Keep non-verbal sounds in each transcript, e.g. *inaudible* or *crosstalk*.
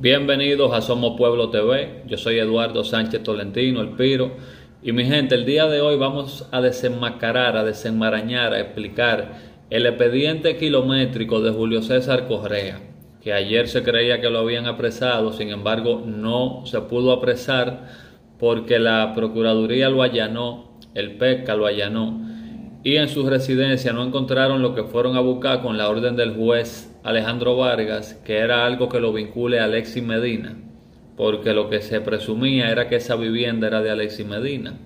Bienvenidos a Somos Pueblo TV. Yo soy Eduardo Sánchez Tolentino, el Piro. Y mi gente, el día de hoy vamos a desenmascarar, a desenmarañar, a explicar el expediente kilométrico de Julio César Correa, que ayer se creía que lo habían apresado, sin embargo no se pudo apresar porque la Procuraduría lo allanó, el PECA lo allanó, y en su residencia no encontraron lo que fueron a buscar con la orden del juez Alejandro Vargas, que era algo que lo vincule a Alexis Medina, porque lo que se presumía era que esa vivienda era de Alexis Medina.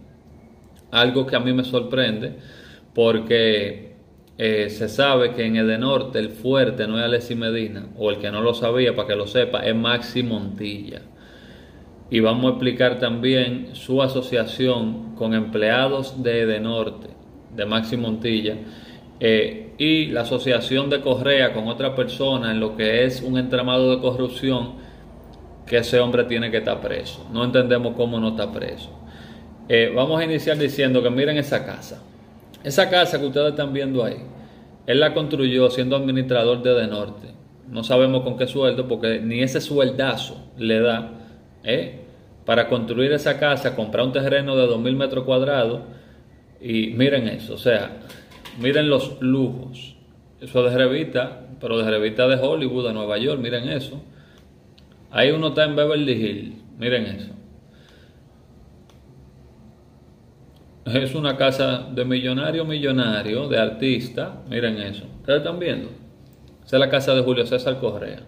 Algo que a mí me sorprende, porque eh, se sabe que en Edenorte el fuerte no es Alexis Medina, o el que no lo sabía, para que lo sepa, es Maxi Montilla. Y vamos a explicar también su asociación con empleados de Edenorte, de Maxi Montilla, eh, y la asociación de Correa con otra persona en lo que es un entramado de corrupción que ese hombre tiene que estar preso. No entendemos cómo no está preso. Eh, vamos a iniciar diciendo que miren esa casa. Esa casa que ustedes están viendo ahí, él la construyó siendo administrador de De Norte. No sabemos con qué sueldo, porque ni ese sueldazo le da ¿eh? para construir esa casa, comprar un terreno de 2.000 metros cuadrados. Y miren eso, o sea, Miren los lujos. Eso de revista, pero de revista de Hollywood, de Nueva York, miren eso. Ahí uno está en Beverly Hills, miren eso. Es una casa de millonario, millonario, de artista, miren eso. ¿Ustedes están viendo? Esa es la casa de Julio César Correa.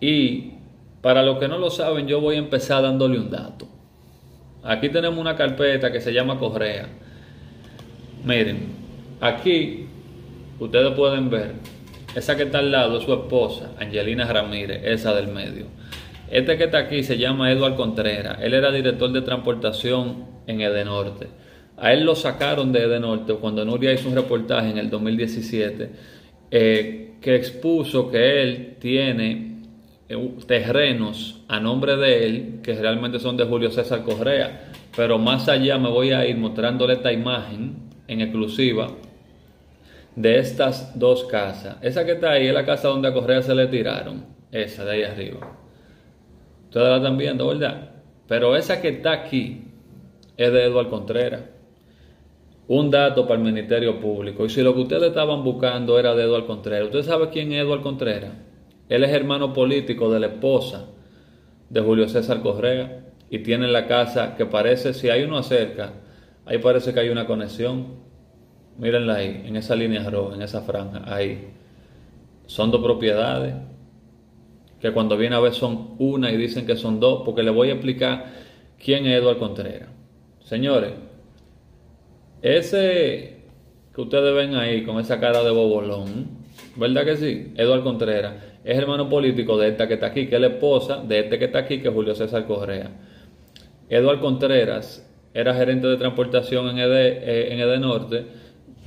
Y para los que no lo saben, yo voy a empezar dándole un dato. Aquí tenemos una carpeta que se llama Correa. Miren, Aquí ustedes pueden ver, esa que está al lado es su esposa, Angelina Ramírez, esa del medio. Este que está aquí se llama Eduardo Contreras. Él era director de transportación en Edenorte. A él lo sacaron de Edenorte cuando Nuria hizo un reportaje en el 2017 eh, que expuso que él tiene eh, terrenos a nombre de él que realmente son de Julio César Correa. Pero más allá me voy a ir mostrándole esta imagen en exclusiva de estas dos casas. Esa que está ahí es la casa donde a Correa se le tiraron. Esa de ahí arriba. Ustedes la están viendo, ¿verdad? Pero esa que está aquí es de Eduardo Contreras. Un dato para el Ministerio Público. Y si lo que ustedes estaban buscando era de Eduardo Contreras, ¿usted sabe quién es Eduardo Contreras? Él es hermano político de la esposa de Julio César Correa y tiene la casa que parece, si hay uno cerca, ahí parece que hay una conexión. Mírenla ahí, en esa línea roja, en esa franja, ahí. Son dos propiedades que cuando viene a ver son una y dicen que son dos, porque le voy a explicar quién es Eduardo Contreras. Señores, ese que ustedes ven ahí con esa cara de bobolón, ¿verdad que sí? Eduardo Contreras es hermano político de esta que está aquí, que es la esposa de este que está aquí, que es Julio César Correa. Eduardo Contreras era gerente de transportación en ED, eh, en ED Norte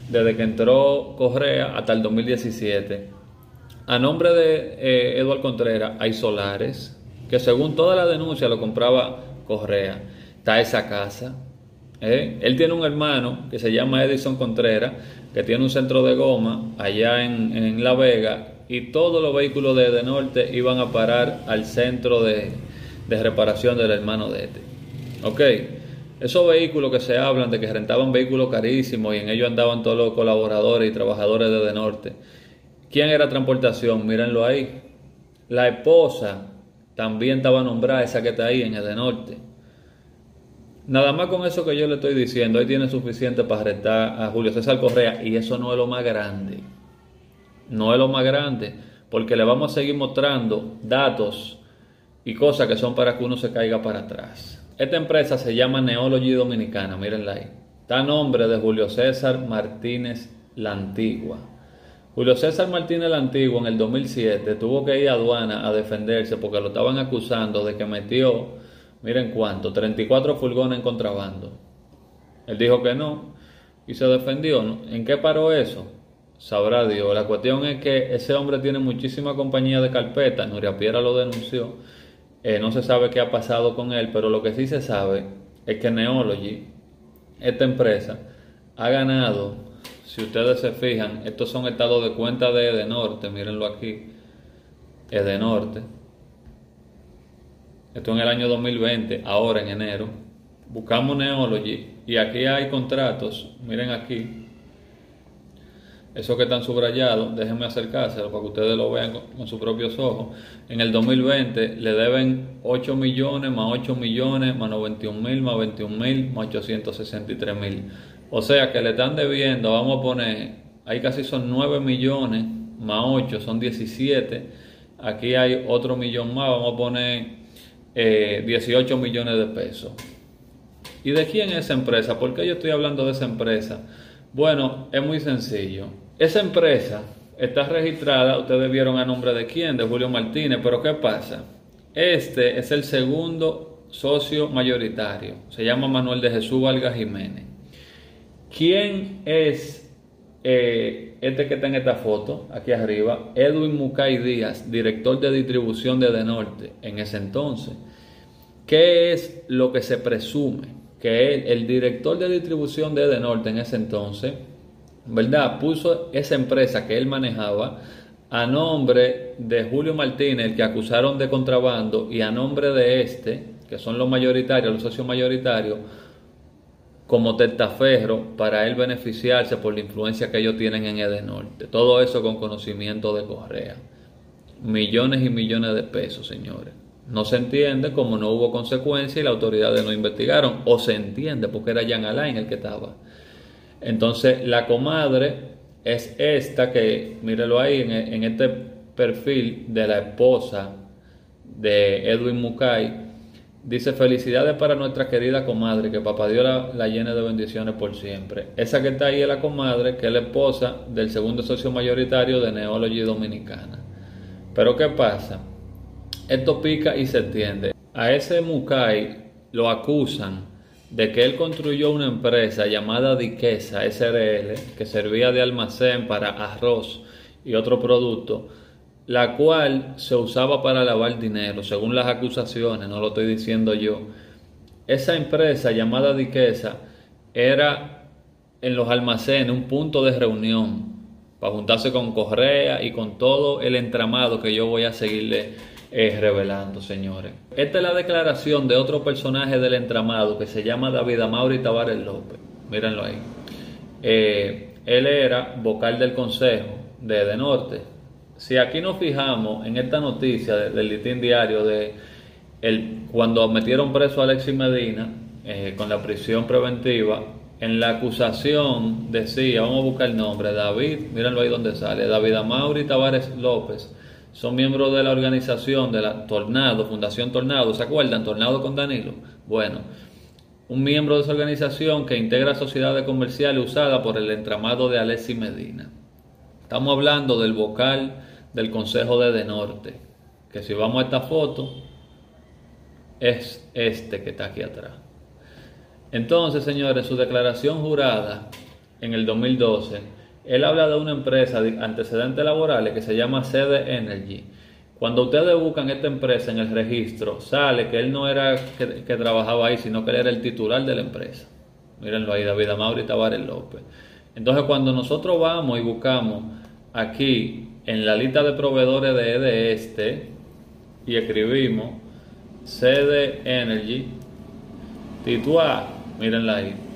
desde que entró Correa hasta el 2017. A nombre de eh, Eduardo Contreras hay solares, que según toda la denuncia lo compraba Correa. Está esa casa. ¿eh? Él tiene un hermano que se llama Edison Contreras, que tiene un centro de goma allá en, La Vega, y todos los vehículos de, de Norte iban a parar al centro de, de reparación del hermano de este. ¿Ok? Esos vehículos que se hablan de que rentaban vehículos carísimos y en ellos andaban todos los colaboradores y trabajadores de Norte. ¿Quién era transportación? Mírenlo ahí. La esposa también estaba nombrada, esa que está ahí en el de Norte. Nada más con eso que yo le estoy diciendo, ahí tiene suficiente para rentar a Julio César Correa y eso no es lo más grande. No es lo más grande, porque le vamos a seguir mostrando datos y cosas que son para que uno se caiga para atrás. Esta empresa se llama Neology Dominicana, mírenla ahí. Está a nombre de Julio César Martínez La Antigua. Julio César Martínez La Antigua en el 2007 tuvo que ir a aduana a defenderse porque lo estaban acusando de que metió, miren cuánto, 34 furgones en contrabando. Él dijo que no y se defendió. ¿En qué paró eso? Sabrá Dios. La cuestión es que ese hombre tiene muchísima compañía de carpeta. Nuria Piera lo denunció eh, no se sabe qué ha pasado con él, pero lo que sí se sabe es que Neology, esta empresa, ha ganado, si ustedes se fijan, estos son estados de cuenta de Edenorte, mírenlo aquí, Edenorte. Esto en el año 2020, ahora en enero. Buscamos Neology y aquí hay contratos, miren aquí, esos que están subrayados, déjenme acercárselo para que ustedes lo vean con, sus propios ojos. En el 2020 le deben 8 millones, más 8 millones, más 91 mil, más 21 mil, más 863 mil. O sea que le están debiendo, vamos a poner, ahí casi son 9 millones, más 8 son 17. Aquí hay otro millón más, vamos a poner 18 eh, millones de pesos. ¿Y de quién es esa empresa? ¿Por qué yo estoy hablando de esa empresa? Bueno, es muy sencillo. Esa empresa está registrada, ustedes vieron a nombre de quién, de Julio Martínez, pero ¿qué pasa? Este es el segundo socio mayoritario, se llama Manuel de Jesús Valga Jiménez. ¿Quién es eh, este que está en esta foto, aquí arriba? Edwin Mucay Díaz, director de distribución de De Norte en ese entonces. ¿Qué es lo que se presume? Que el director de distribución de Edenorte en ese entonces, ¿verdad? Puso esa empresa que él manejaba a nombre de Julio Martínez, el que acusaron de contrabando, y a nombre de este, que son los mayoritarios, los socios mayoritarios, como testaferro para él beneficiarse por la influencia que ellos tienen en Edenorte. Todo eso con conocimiento de Correa. Millones y millones de pesos, señores. No se entiende como no hubo consecuencia y las autoridades no investigaron. O se entiende porque era Jan Alain el que estaba. Entonces la comadre es esta que, mírelo ahí en, este perfil de la esposa de Edwin Mukai. Dice felicidades para nuestra querida comadre, que papá Dios la, la, llene de bendiciones por siempre. Esa que está ahí es la comadre, que es la esposa del segundo socio mayoritario de Neology Dominicana. Pero ¿qué pasa? Esto pica y se entiende. A ese Mukai lo acusan de que él construyó una empresa llamada Diquesa SRL que servía de almacén para arroz y otro producto, la cual se usaba para lavar dinero, según las acusaciones, no lo estoy diciendo yo. Esa empresa llamada Diquesa era en los almacenes un punto de reunión para juntarse con Correa y con todo el entramado que yo voy a seguirle es revelando, señores. Esta es la declaración de otro personaje del entramado que se llama David Amaury Tavares López. Mírenlo ahí. Eh, él era vocal del consejo de De Norte. Si aquí nos fijamos en esta noticia del litín diario de el, cuando metieron preso a Alexis Medina eh, con la prisión preventiva, en la acusación decía, vamos a buscar el nombre, David, mírenlo ahí donde sale, David Amaury Tavares López son miembros de la organización de la Tornado, Fundación Tornado, ¿se acuerdan? Tornado con Danilo. Bueno, un miembro de esa organización que integra sociedades comerciales usadas por el entramado de Alessi Medina. Estamos hablando del vocal del Consejo de De Norte, que si vamos a esta foto, es este que está aquí atrás. Entonces, señores, su declaración jurada en el 2012 él habla de una empresa de antecedentes laborales que se llama Sede Energy. Cuando ustedes buscan esta empresa en el registro, sale que él no era que, trabajaba ahí, sino que él era el titular de la empresa. Mírenlo ahí, David Amaury Tavares López. Entonces, cuando nosotros vamos y buscamos aquí en la lista de proveedores de EDE este y escribimos Sede Energy, titular, mírenla ahí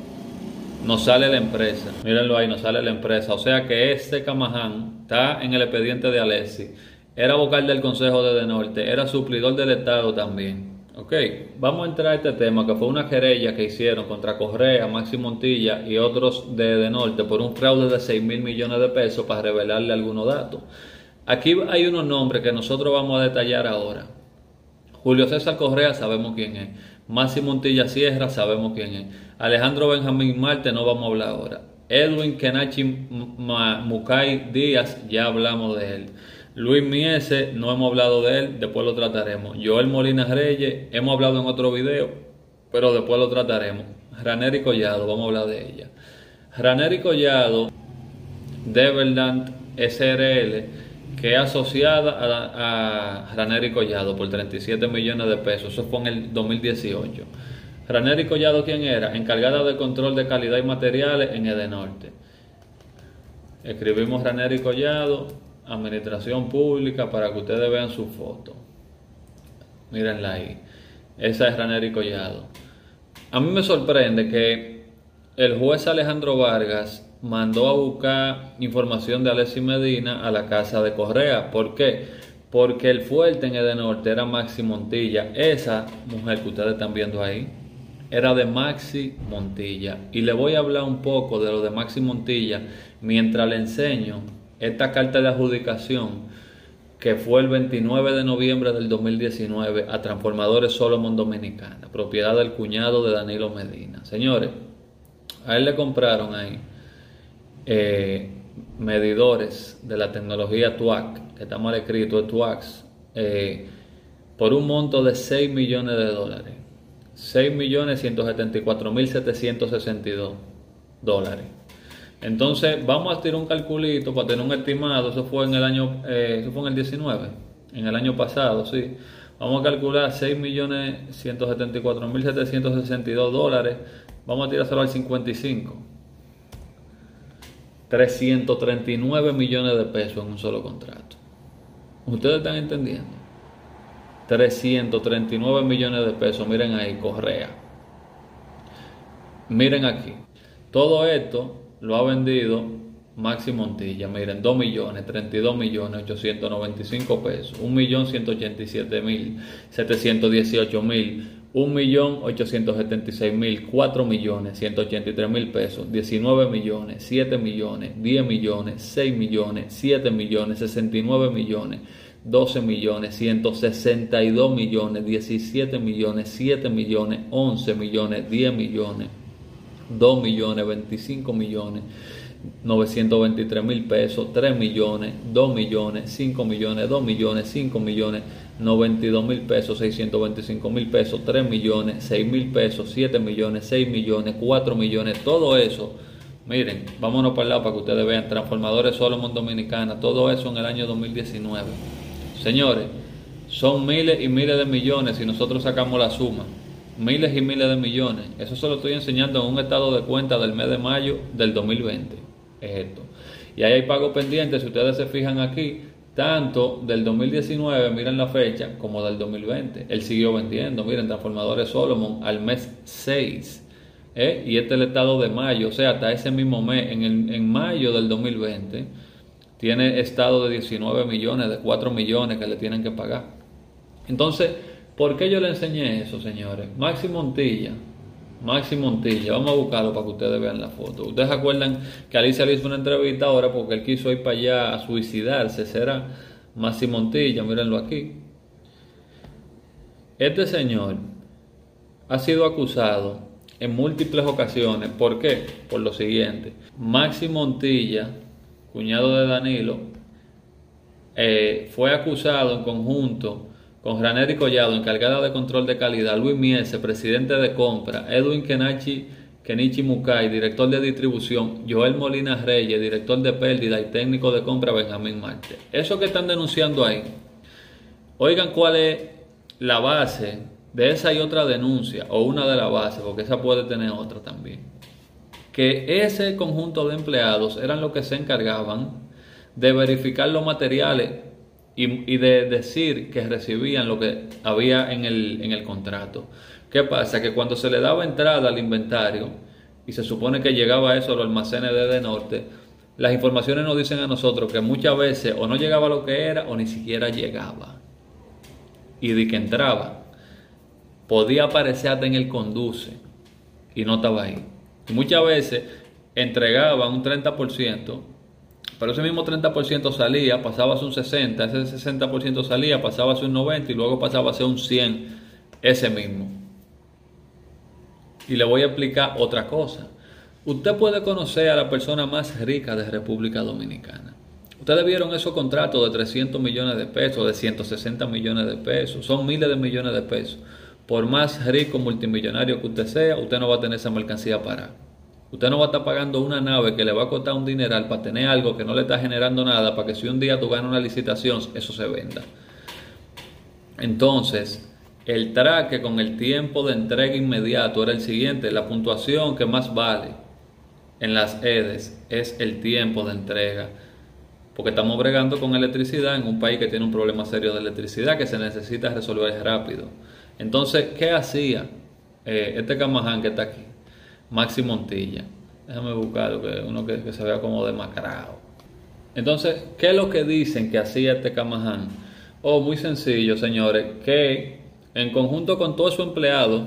nos sale la empresa. Mírenlo ahí, nos sale la empresa. O sea que este Camaján está en el expediente de Alessi. Era vocal del Consejo de Norte, era suplidor del Estado también. Ok, vamos a entrar a este tema que fue una querella que hicieron contra Correa, Maxi Montilla y otros de De Norte por un fraude de 6 mil millones de pesos para revelarle algunos datos. Aquí hay unos nombres que nosotros vamos a detallar ahora. Julio César Correa sabemos quién es. Maxi Montilla Sierra sabemos quién es. Alejandro Benjamín Marte no vamos a hablar ahora. Edwin Kenachi Mukai Díaz, ya hablamos de él. Luis Miese, no hemos hablado de él, después lo trataremos. Joel Molina Reyes, hemos hablado en otro video, pero después lo trataremos. Raneri Collado, vamos a hablar de ella. Raneri Collado, Deverland SRL, que es asociada a, a Raneri Collado por 37 millones de pesos. Eso fue en el 2018. Raneri Collado, ¿quién era? Encargada de control de calidad y materiales en Edenorte. Escribimos Raneri Collado, Administración Pública, para que ustedes vean su foto. Mírenla ahí. Esa es Raneri Collado. A mí me sorprende que el juez Alejandro Vargas mandó a buscar información de Alessi Medina a la casa de Correa. ¿Por qué? Porque el fuerte en Edenorte era Maxi Montilla. Esa mujer que ustedes están viendo ahí era de Maxi Montilla. Y le voy a hablar un poco de lo de Maxi Montilla mientras le enseño esta carta de adjudicación que fue el 29 de noviembre del 2019 a Transformadores Solomon Dominicana, propiedad del cuñado de Danilo Medina. Señores, a él le compraron ahí eh, medidores de la tecnología TUAC, que está mal escrito, es eh, por un monto de 6 millones de dólares. 6 millones 174 mil 762 dólares. Entonces, vamos a tirar un calculito para tener un estimado. Eso fue en el año, eh, eso fue en el 19, en el año pasado, sí. Vamos a calcular 6.174.762 dólares. Vamos a tirárselo al 55. 339 millones de pesos en un solo contrato. ¿Ustedes están entendiendo? 339 millones de pesos. Miren ahí, Correa. Miren aquí. Todo esto lo ha vendido Maxi Montilla, miren, 2 millones, 32 millones, 895 pesos, 1 millón 187 mil, 718 mil, 1 millón 876 mil, 4 millones 183 mil pesos, 19 millones, 7 millones, 10 millones, 6 millones, 7 millones, 69 millones, 12 millones, 162 millones, 17 millones, 7 millones, 11 millones, 10 millones. 2 millones, 25 millones, 923 mil pesos, 3 millones, 2 millones, 5 millones, 2 millones, 5 millones, 92 mil pesos, 625 mil pesos, 3 millones, 6 mil pesos, 7 millones, 6 millones, 4 millones, todo eso. Miren, vámonos para el lado para que ustedes vean, transformadores Solomon Dominicana, todo eso en el año 2019. Señores, son miles y miles de millones si nosotros sacamos la suma miles y miles de millones. Eso se lo estoy enseñando en un estado de cuenta del mes de mayo del 2020. Es esto. Y ahí hay pagos pendientes, si ustedes se fijan aquí, tanto del 2019, miren la fecha, como del 2020. Él siguió vendiendo, miren, transformadores Solomon al mes 6. ¿eh? Y este es el estado de mayo, o sea, hasta ese mismo mes, en, en mayo del 2020, tiene estado de 19 millones, de 4 millones que le tienen que pagar. Entonces, ¿Por qué yo le enseñé eso, señores? Maxi Montilla. Maxi Montilla. Vamos a buscarlo para que ustedes vean la foto. Ustedes acuerdan que Alicia le hizo una entrevista ahora porque él quiso ir para allá a suicidarse. Será Maxi Montilla. Mírenlo aquí. Este señor ha sido acusado en múltiples ocasiones. ¿Por qué? Por lo siguiente. Maxi Montilla, cuñado de Danilo, eh, fue acusado en conjunto con Raneri Collado, encargada de control de calidad, Luis Miese, presidente de compra, Edwin Kenachi, Kenichi Mukai, director de distribución, Joel Molina Reyes, director de pérdida y técnico de compra, Benjamín Marte. Eso que están denunciando ahí, oigan cuál es la base de esa y otra denuncia, o una de las bases, porque esa puede tener otra también. Que ese conjunto de empleados eran los que se encargaban de verificar los materiales y, de decir que recibían lo que había en el, en el contrato. ¿Qué pasa? Que cuando se le daba entrada al inventario y se supone que llegaba eso a los almacenes de, de norte, las informaciones nos dicen a nosotros que muchas veces o no llegaba lo que era o ni siquiera llegaba. Y de que entraba, podía aparecer en el conduce y no estaba ahí. Muchas veces entregaba un 30% pero ese mismo 30% salía, pasaba a ser un 60, ese 60% salía, pasaba a ser un 90 y luego pasaba a ser un 100, ese mismo. Y le voy a explicar otra cosa. Usted puede conocer a la persona más rica de República Dominicana. Ustedes vieron esos contratos de 300 millones de pesos, de 160 millones de pesos, son miles de millones de pesos. Por más rico multimillonario que usted sea, usted no va a tener esa mercancía para. Usted no va a estar pagando una nave que le va a costar un dineral para tener algo que no le está generando nada, para que si un día tú ganas una licitación, eso se venda. Entonces, el traque con el tiempo de entrega inmediato era el siguiente. La puntuación que más vale en las EDES es el tiempo de entrega. porque estamos bregando con electricidad en un país que tiene un problema serio de electricidad que se necesita resolver rápido. Entonces, ¿qué hacía eh, este Camaján que está aquí? Maxi Montilla. Déjame buscar uno que, se vea como demacrado. Entonces, ¿qué es lo que dicen que hacía este Camaján? Oh, muy sencillo, señores, que en conjunto con todo su empleado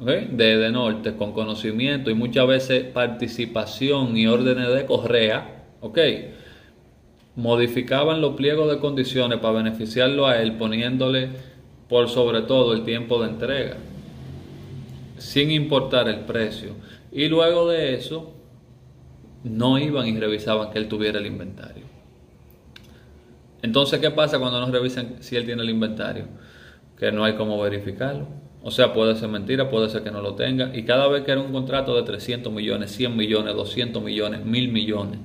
de, de Norte, con conocimiento y muchas veces participación y órdenes de correa, ¿ok? modificaban los pliegos de condiciones para beneficiarlo a él, poniéndole por sobre todo el tiempo de entrega, sin importar el precio. Y luego de eso, no iban y revisaban que él tuviera el inventario. Entonces, ¿qué pasa cuando no revisan si él tiene el inventario? Que no hay cómo verificarlo. O sea, puede ser mentira, puede ser que no lo tenga. Y cada vez que era un contrato de 300 millones, 100 millones, 200 millones, 1000 millones,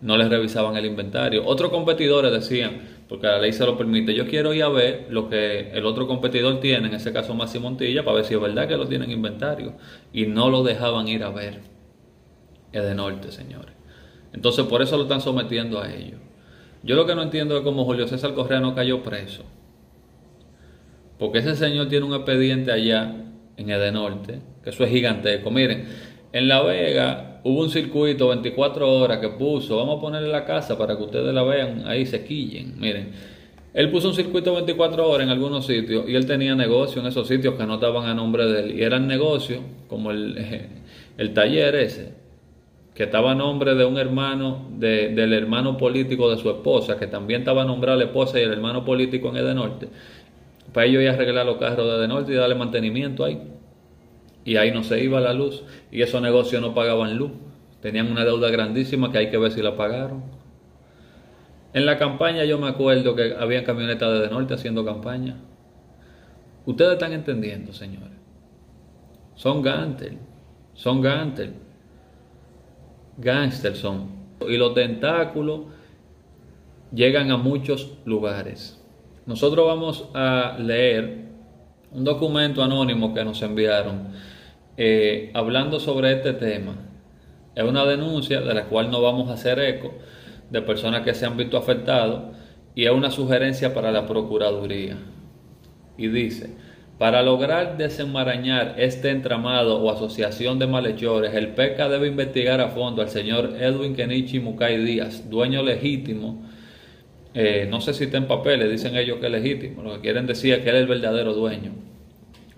no les revisaban el inventario. Otros competidores decían, porque la ley se lo permite, yo quiero ir a ver lo que el otro competidor tiene, en ese caso Máximo Montilla, para ver si es verdad que lo tienen en inventario. Y no lo dejaban ir a ver. Es de norte, señores. Entonces por eso lo están sometiendo a ellos. Yo lo que no entiendo es cómo Julio César Correa no cayó preso. Porque ese señor tiene un expediente allá en Edenorte, que eso es gigantesco. Miren, en La Vega hubo un circuito 24 horas que puso, vamos a ponerle la casa para que ustedes la vean, ahí se quillen, miren. Él puso un circuito 24 horas en algunos sitios y él tenía negocio en esos sitios que no estaban a nombre de él. Y eran negocios como el, *laughs* el taller ese, que estaba a nombre de un hermano, del hermano político de su esposa, que también estaba nombrado la esposa y el hermano político en Edenorte. Para ellos ir a arreglar los carros de Edenorte y darle mantenimiento ahí y ahí no se iba la luz y esos negocios no pagaban luz. Tenían una deuda grandísima que hay que ver si la pagaron. En la campaña yo me acuerdo que había camionetas de norte haciendo campaña. Ustedes están entendiendo, señores. Son gánster, son gánster. Gánster son. Y los tentáculos llegan a muchos lugares. Nosotros vamos a leer un documento anónimo que nos enviaron eh, hablando sobre este tema. Es una denuncia de la cual no vamos a hacer eco de personas que se han visto afectados y es una sugerencia para la Procuraduría. Y dice, para lograr desenmarañar este entramado o asociación de malhechores, el PECA debe investigar a fondo al señor Edwin Kenichi Mukai Díaz, dueño legítimo, eh, no sé si está en papeles, dicen ellos que es legítimo, lo que quieren decir es que él es el verdadero dueño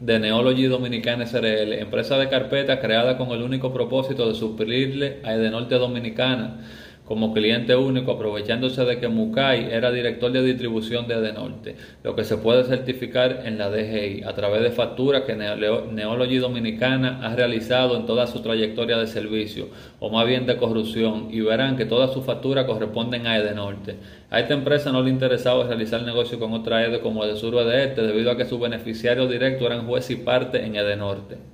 de Neology Dominicana SRL, empresa de carpeta creada con el único propósito de suplirle a Edenorte Dominicana como cliente único, aprovechándose de que Mukai era director de distribución de Edenorte, lo que se puede certificar en la DGI a través de facturas que Neology Dominicana ha realizado en toda su trayectoria de servicio, o más bien de corrupción, y verán que todas sus facturas corresponden a Edenorte. A esta empresa no le interesaba realizar negocio con otra EDE como de Sur de Este, debido a que sus beneficiarios directos eran juez y parte en Edenorte.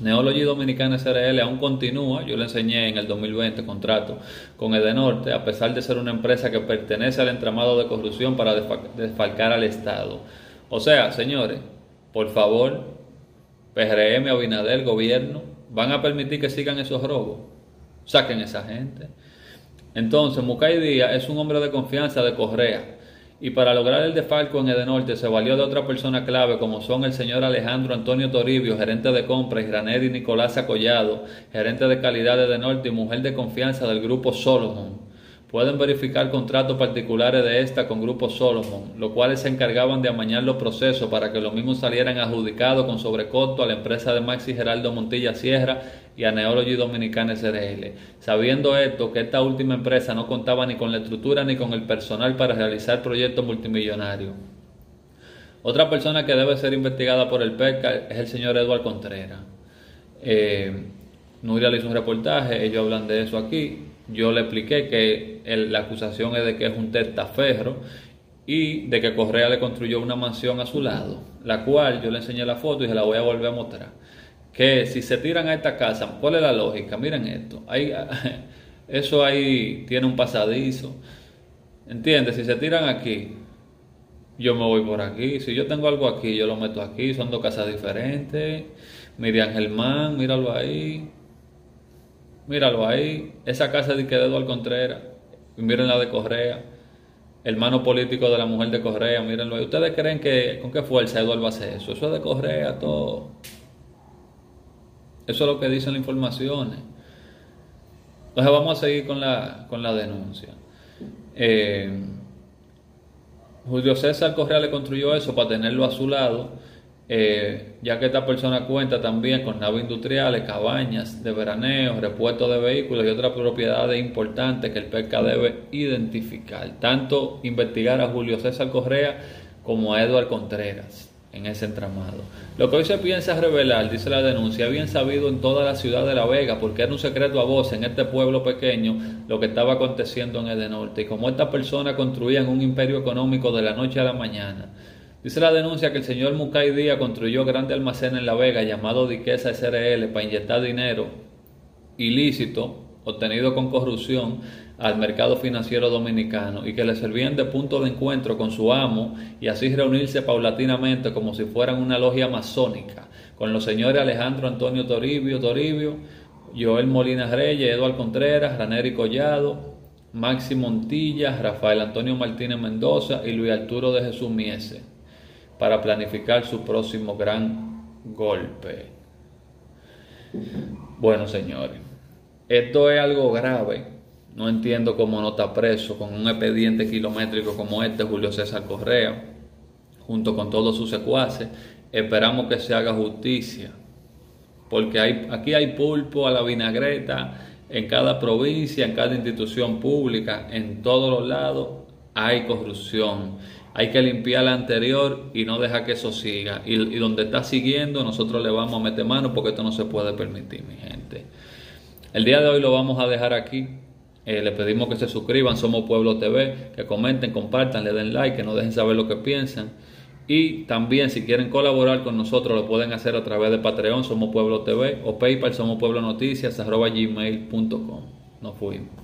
Neology Dominicana SRL aún continúa, yo le enseñé en el 2020 contrato con Edenorte, a pesar de ser una empresa que pertenece al entramado de corrupción para desfalcar al Estado. O sea, señores, por favor, PRM, Abinader, gobierno, van a permitir que sigan esos robos. Saquen esa gente. Entonces, Mucay Díaz es un hombre de confianza de Correa y para lograr el defalco en Edenorte se valió de otra persona clave como son el señor Alejandro Antonio Toribio, gerente de compra, y Graneri Nicolás Acollado, gerente de calidad de Edenorte y mujer de confianza del grupo Solomon. Pueden verificar contratos particulares de esta con Grupo Solomon, los cuales se encargaban de amañar los procesos para que los mismos salieran adjudicados con sobrecosto a la empresa de Maxi Geraldo Montilla Sierra y a Neology Dominicana SRL. Sabiendo esto, que esta última empresa no contaba ni con la estructura ni con el personal para realizar proyectos multimillonarios. Otra persona que debe ser investigada por el PECA es el señor Eduardo Contreras. Eh, Nuria le hizo un reportaje, ellos hablan de eso aquí. Yo le expliqué que la acusación es de que es un testaferro y de que Correa le construyó una mansión a su lado, la cual yo le enseñé la foto y se la voy a volver a mostrar. Que si se tiran a esta casa, ¿cuál es la lógica? Miren esto, *laughs* eso ahí tiene un pasadizo, ¿entiendes? Si se tiran aquí, yo me voy por aquí, si yo tengo algo aquí, yo lo meto aquí, son dos casas diferentes, Miriam Germán, míralo ahí, míralo ahí, esa casa de Eduardo Contreras, miren la de Correa, hermano político de la mujer de Correa, mírenlo. ¿Ustedes creen que con qué fuerza Eduardo hacer eso? Eso es de Correa, todo. Eso es lo que dicen las informaciones. Entonces vamos a seguir con la, con la denuncia. Eh, Julio César Correa le construyó eso para tenerlo a su lado, eh, ya que esta persona cuenta también con naves industriales, cabañas de veraneo, repuestos de vehículos y otras propiedades importantes que el PECA debe identificar. Tanto investigar a Julio César Correa como a Eduardo Contreras en ese entramado. Lo que hoy se piensa revelar, dice la denuncia, bien sabido en toda la ciudad de La Vega, porque era un secreto a voz en este pueblo pequeño lo que estaba aconteciendo en el norte y como estas personas construían un imperio económico de la noche a la mañana. Dice la denuncia que el señor Mucay Díaz construyó grande almacén en La Vega llamado Diquesa SRL para inyectar dinero ilícito obtenido con corrupción al mercado financiero dominicano y que le servían de punto de encuentro con su amo y así reunirse paulatinamente como si fueran una logia masónica con los señores Alejandro Antonio Toribio, Toribio, Joel Molina Reyes, Eduardo Contreras, Raneri Collado, Maxi Montilla, Rafael Antonio Martínez Mendoza y Luis Arturo de Jesús Miese para planificar su próximo gran golpe. Bueno, señores, esto es algo grave no entiendo cómo no está preso con un expediente kilométrico como este Julio César Correa, junto con todos sus secuaces. Esperamos que se haga justicia, porque hay, aquí hay pulpo a la vinagreta en cada provincia, en cada institución pública, en todos los lados hay corrupción. Hay que limpiar la anterior y no dejar que eso siga. Y, donde está siguiendo, nosotros le vamos a meter mano porque esto no se puede permitir, mi gente. El día de hoy lo vamos a dejar aquí. Eh, les pedimos que se suscriban, Somos Pueblo TV, que comenten, compartan, le den like, que nos dejen saber lo que piensan. Y también si quieren colaborar con nosotros lo pueden hacer a través de Patreon, Somos Pueblo TV, o PayPal, Somos Pueblo Noticias, arroba gmail.com. Nos fuimos.